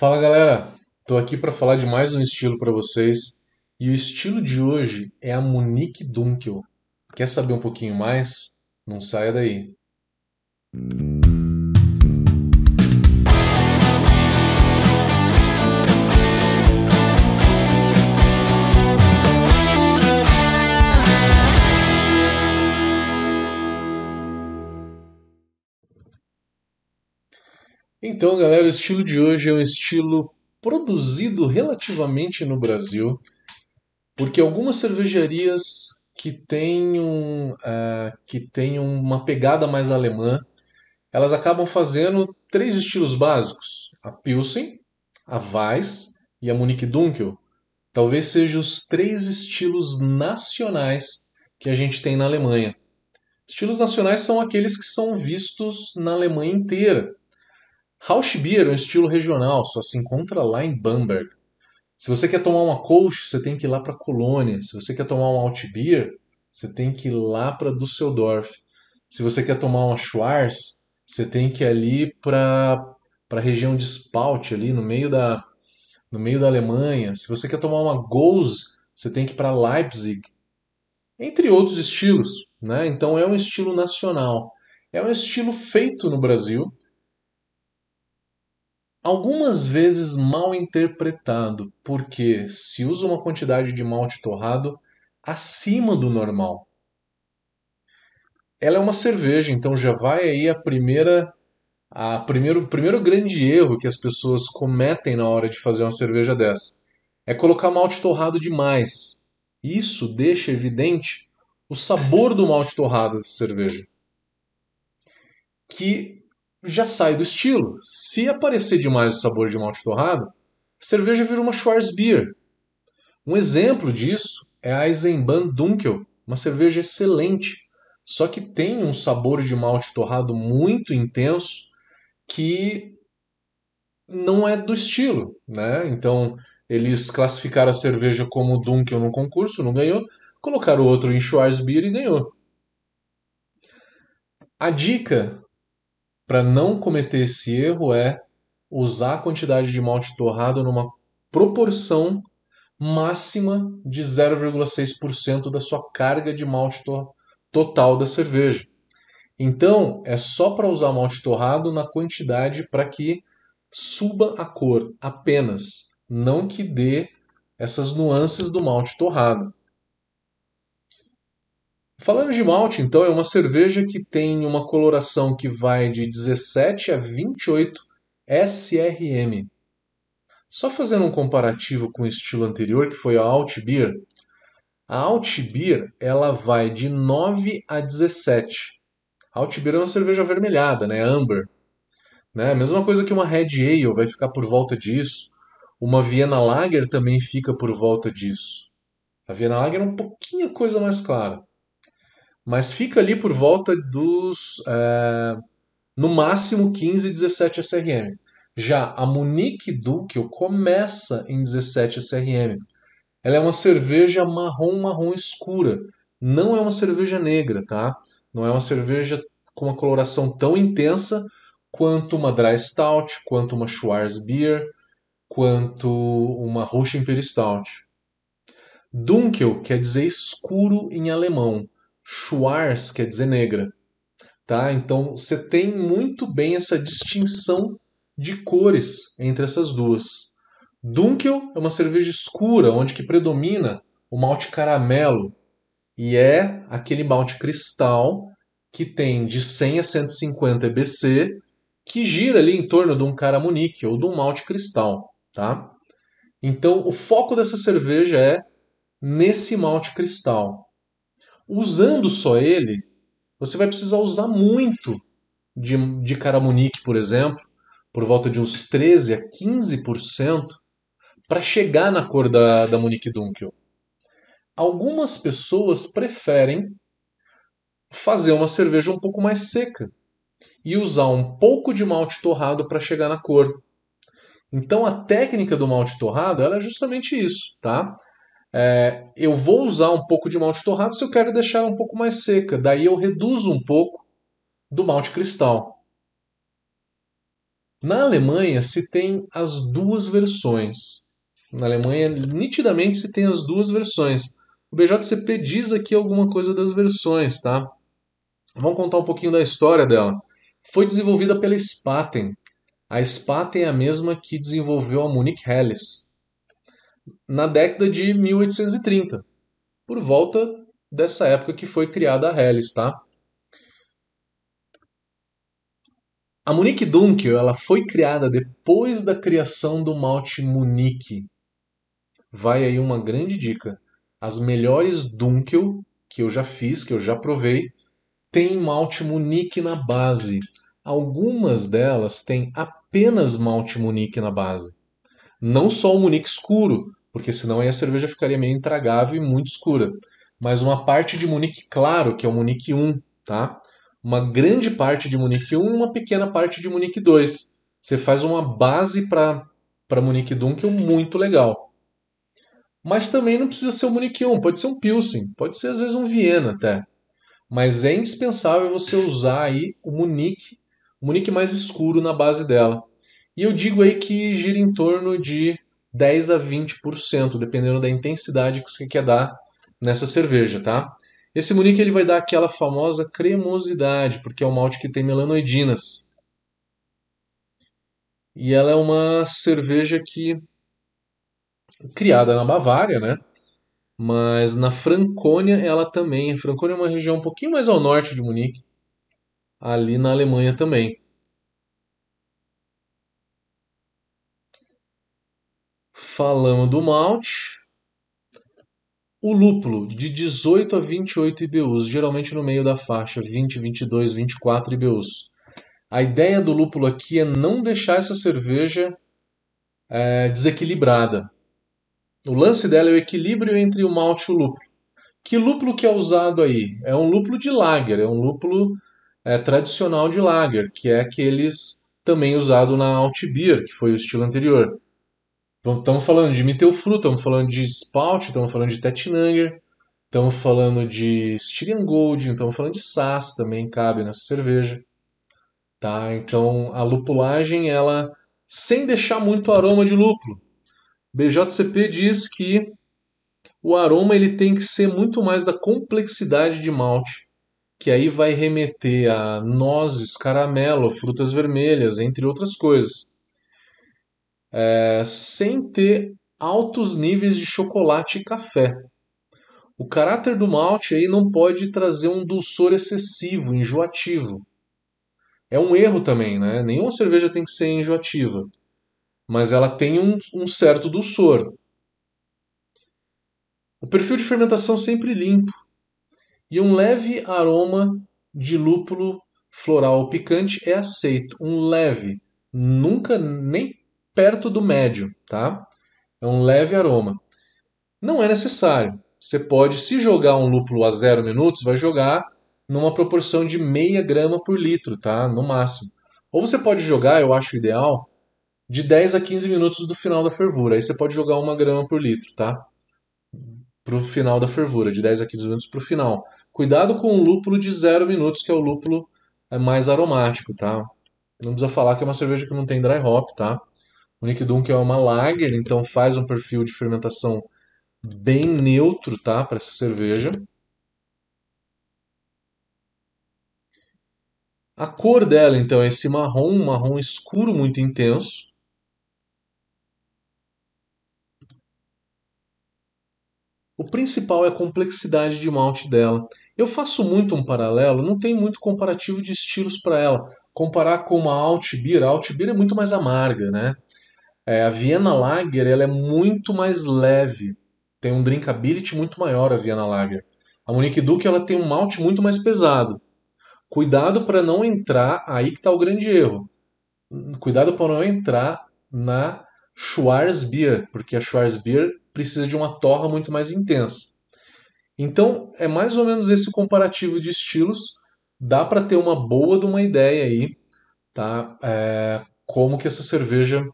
Fala galera, tô aqui para falar de mais um estilo para vocês e o estilo de hoje é a Monique Dunkel. Quer saber um pouquinho mais? Não saia daí. Então, galera, o estilo de hoje é um estilo produzido relativamente no Brasil, porque algumas cervejarias que têm, um, uh, que têm uma pegada mais alemã, elas acabam fazendo três estilos básicos: a Pilsen, a Weiss e a Munich Dunkel. Talvez sejam os três estilos nacionais que a gente tem na Alemanha. Estilos nacionais são aqueles que são vistos na Alemanha inteira. Rauschbier é um estilo regional, só se encontra lá em Bamberg. Se você quer tomar uma Kolsch, você tem que ir lá para Colônia. Se você quer tomar um Altbier, você tem que ir lá para Düsseldorf. Se você quer tomar uma Schwarz, você tem que ir ali para a região de Spalt, ali no meio da, no meio da Alemanha. Se você quer tomar uma Gose, você tem que ir para Leipzig. Entre outros estilos. Né? Então é um estilo nacional. É um estilo feito no Brasil algumas vezes mal interpretado, porque se usa uma quantidade de malte torrado acima do normal. Ela é uma cerveja, então já vai aí a primeira a primeiro primeiro grande erro que as pessoas cometem na hora de fazer uma cerveja dessa é colocar malte torrado demais. Isso deixa evidente o sabor do malte torrado dessa cerveja. Que já sai do estilo. Se aparecer demais o sabor de malte torrado, a cerveja vira uma Schwarzbier. Um exemplo disso é a Eisenbahn Dunkel, uma cerveja excelente, só que tem um sabor de malte torrado muito intenso que não é do estilo, né? Então eles classificaram a cerveja como Dunkel no concurso, não ganhou, colocaram outro em Schwarzbier e ganhou. A dica para não cometer esse erro é usar a quantidade de malte torrado numa proporção máxima de 0,6% da sua carga de malte total da cerveja. Então, é só para usar malte torrado na quantidade para que suba a cor apenas, não que dê essas nuances do malte torrado. Falando de malte, então, é uma cerveja que tem uma coloração que vai de 17 a 28 SRM. Só fazendo um comparativo com o estilo anterior, que foi a Alt Beer, a Alt Beer ela vai de 9 a 17. A Alt Beer é uma cerveja avermelhada, né, amber. Né? A mesma coisa que uma Red Ale vai ficar por volta disso. Uma Vienna Lager também fica por volta disso. A Vienna Lager é um pouquinho coisa mais clara mas fica ali por volta dos é, no máximo 15, 17 SRM. Já a Munique Dukel começa em 17 SRM. Ela é uma cerveja marrom marrom escura, não é uma cerveja negra, tá? Não é uma cerveja com uma coloração tão intensa quanto uma Dry Stout, quanto uma Schwarzbier, quanto uma Russian Stout. Dunkel quer dizer escuro em alemão. Schwarz quer dizer negra. Tá? Então você tem muito bem essa distinção de cores entre essas duas. Dunkel é uma cerveja escura, onde que predomina o malte caramelo e é aquele malte cristal que tem de 100 a 150 EBC, que gira ali em torno de um caramunique ou de um malte cristal, tá? Então o foco dessa cerveja é nesse malte cristal. Usando só ele, você vai precisar usar muito de, de caramunique, por exemplo, por volta de uns 13 a 15%, para chegar na cor da, da Monique Dunkel. Algumas pessoas preferem fazer uma cerveja um pouco mais seca e usar um pouco de malte torrado para chegar na cor. Então a técnica do malte torrado é justamente isso, tá? É, eu vou usar um pouco de malte torrado se eu quero deixar ela um pouco mais seca. Daí eu reduzo um pouco do malte cristal. Na Alemanha se tem as duas versões. Na Alemanha, nitidamente, se tem as duas versões. O BJCP diz aqui alguma coisa das versões, tá? Vamos contar um pouquinho da história dela. Foi desenvolvida pela Spaten. A Spaten é a mesma que desenvolveu a Munich Helles na década de 1830, por volta dessa época que foi criada a Helles, tá? A Munique Dunkel ela foi criada depois da criação do malte Munique. Vai aí uma grande dica. As melhores Dunkel que eu já fiz, que eu já provei, tem malte Munique na base. Algumas delas têm apenas malte Munique na base. Não só o Munique escuro, porque senão aí a cerveja ficaria meio intragável e muito escura. Mas uma parte de Munique claro, que é o Munique 1, tá? uma grande parte de Munique 1 e uma pequena parte de Munique 2. Você faz uma base para Munique Dunkel muito legal. Mas também não precisa ser o Munique 1, pode ser um Pilsen, pode ser às vezes um Viena até. Mas é indispensável você usar aí o Munique, o Munique mais escuro na base dela. E eu digo aí que gira em torno de 10 a 20%, dependendo da intensidade que você quer dar nessa cerveja, tá? Esse Munique ele vai dar aquela famosa cremosidade, porque é um malte que tem melanoidinas. E ela é uma cerveja que criada na Bavária, né? Mas na Franconia ela também. A Franconia é uma região um pouquinho mais ao norte de Munique, ali na Alemanha também. Falamos do malte. O lúpulo, de 18 a 28 IBUs, geralmente no meio da faixa 20, 22, 24 IBUs. A ideia do lúpulo aqui é não deixar essa cerveja é, desequilibrada. O lance dela é o equilíbrio entre o malte e o lúpulo. Que lúpulo que é usado aí? É um lúpulo de lager, é um lúpulo é, tradicional de lager, que é aqueles também usado na Altbier, que foi o estilo anterior. Estamos falando de Mittelfru, estamos falando de Spout, estamos falando de Tettnanger, estamos falando de Styrian Gold, estamos falando de Sass, também cabe nessa cerveja. Tá? Então a lupulagem, ela sem deixar muito aroma de lúpulo. BJCP diz que o aroma ele tem que ser muito mais da complexidade de malte, que aí vai remeter a nozes, caramelo, frutas vermelhas, entre outras coisas é, sem ter altos níveis de chocolate e café. O caráter do malte aí não pode trazer um dulçor excessivo, enjoativo. É um erro também, né? Nenhuma cerveja tem que ser enjoativa, mas ela tem um, um certo dulçor. O perfil de fermentação sempre limpo e um leve aroma de lúpulo floral picante é aceito. Um leve, nunca nem perto do médio, tá? É um leve aroma. Não é necessário. Você pode, se jogar um lúpulo a zero minutos, vai jogar numa proporção de meia grama por litro, tá? No máximo. Ou você pode jogar, eu acho ideal, de 10 a 15 minutos do final da fervura. Aí você pode jogar uma grama por litro, tá? Pro final da fervura, de 10 a 15 minutos pro final. Cuidado com o lúpulo de zero minutos, que é o lúpulo é mais aromático, tá? Não precisa falar que é uma cerveja que não tem dry hop, tá? O Nick é uma lager, então faz um perfil de fermentação bem neutro, tá, para essa cerveja. A cor dela, então, é esse marrom, um marrom escuro muito intenso. O principal é a complexidade de malte dela. Eu faço muito um paralelo, não tem muito comparativo de estilos para ela. Comparar com uma Altbier, a Altbier é muito mais amarga, né? É, a Vienna Lager ela é muito mais leve, tem um drinkability muito maior a Vienna Lager. A Monique Duke ela tem um malte muito mais pesado. Cuidado para não entrar, aí que está o grande erro. Cuidado para não entrar na Schwarzbier, porque a Schwarzbier precisa de uma torra muito mais intensa. Então, é mais ou menos esse comparativo de estilos. Dá para ter uma boa de uma ideia aí, tá? É, como que essa cerveja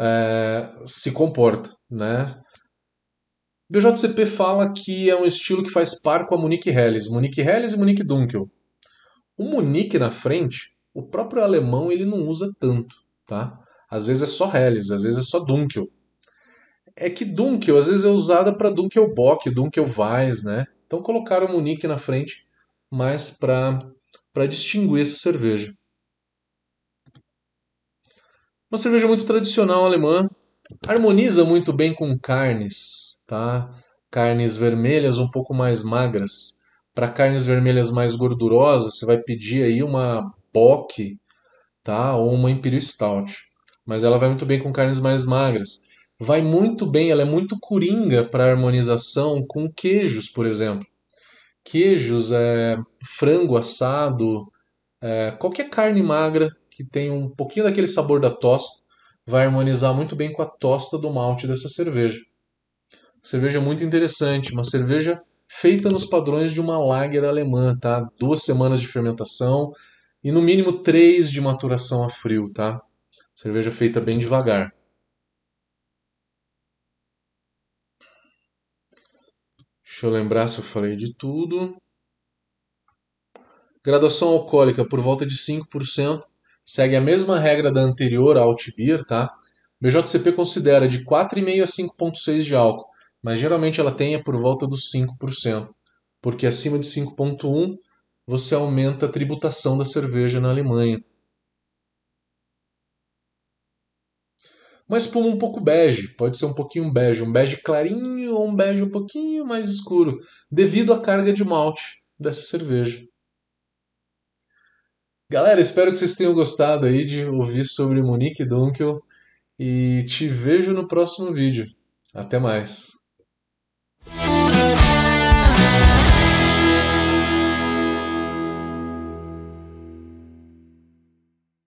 é, se comporta, né? BJCP fala que é um estilo que faz par com a Munique Helles, Munique Helles e Munique Dunkel. O Munique na frente o próprio alemão ele não usa tanto, tá? Às vezes é só Helles, às vezes é só Dunkel. É que Dunkel às vezes é usada para Dunkel Bock, Dunkel Weiss, né? Então colocaram o Munique na frente, mais para distinguir essa cerveja. Uma cerveja muito tradicional alemã, harmoniza muito bem com carnes, tá? Carnes vermelhas um pouco mais magras. Para carnes vermelhas mais gordurosas, você vai pedir aí uma Bock, tá? Ou uma Imperial Stout. Mas ela vai muito bem com carnes mais magras. Vai muito bem, ela é muito coringa para harmonização com queijos, por exemplo. Queijos, é, frango assado, é, qualquer carne magra que tem um pouquinho daquele sabor da tosta vai harmonizar muito bem com a tosta do malte dessa cerveja. Cerveja muito interessante, uma cerveja feita nos padrões de uma lager alemã, tá? Duas semanas de fermentação e no mínimo três de maturação a frio, tá? Cerveja feita bem devagar. Deixa eu lembrar se eu falei de tudo. Graduação alcoólica por volta de 5%. Segue a mesma regra da anterior, a Altbier, tá? BJCP considera de 4,5 a 5,6 de álcool, mas geralmente ela tem por volta dos 5%, porque acima de 5,1 você aumenta a tributação da cerveja na Alemanha. Uma espuma um pouco bege, pode ser um pouquinho bege, um bege clarinho ou um bege um pouquinho mais escuro, devido à carga de malte dessa cerveja. Galera, espero que vocês tenham gostado aí de ouvir sobre Monique Dunkel e te vejo no próximo vídeo. Até mais.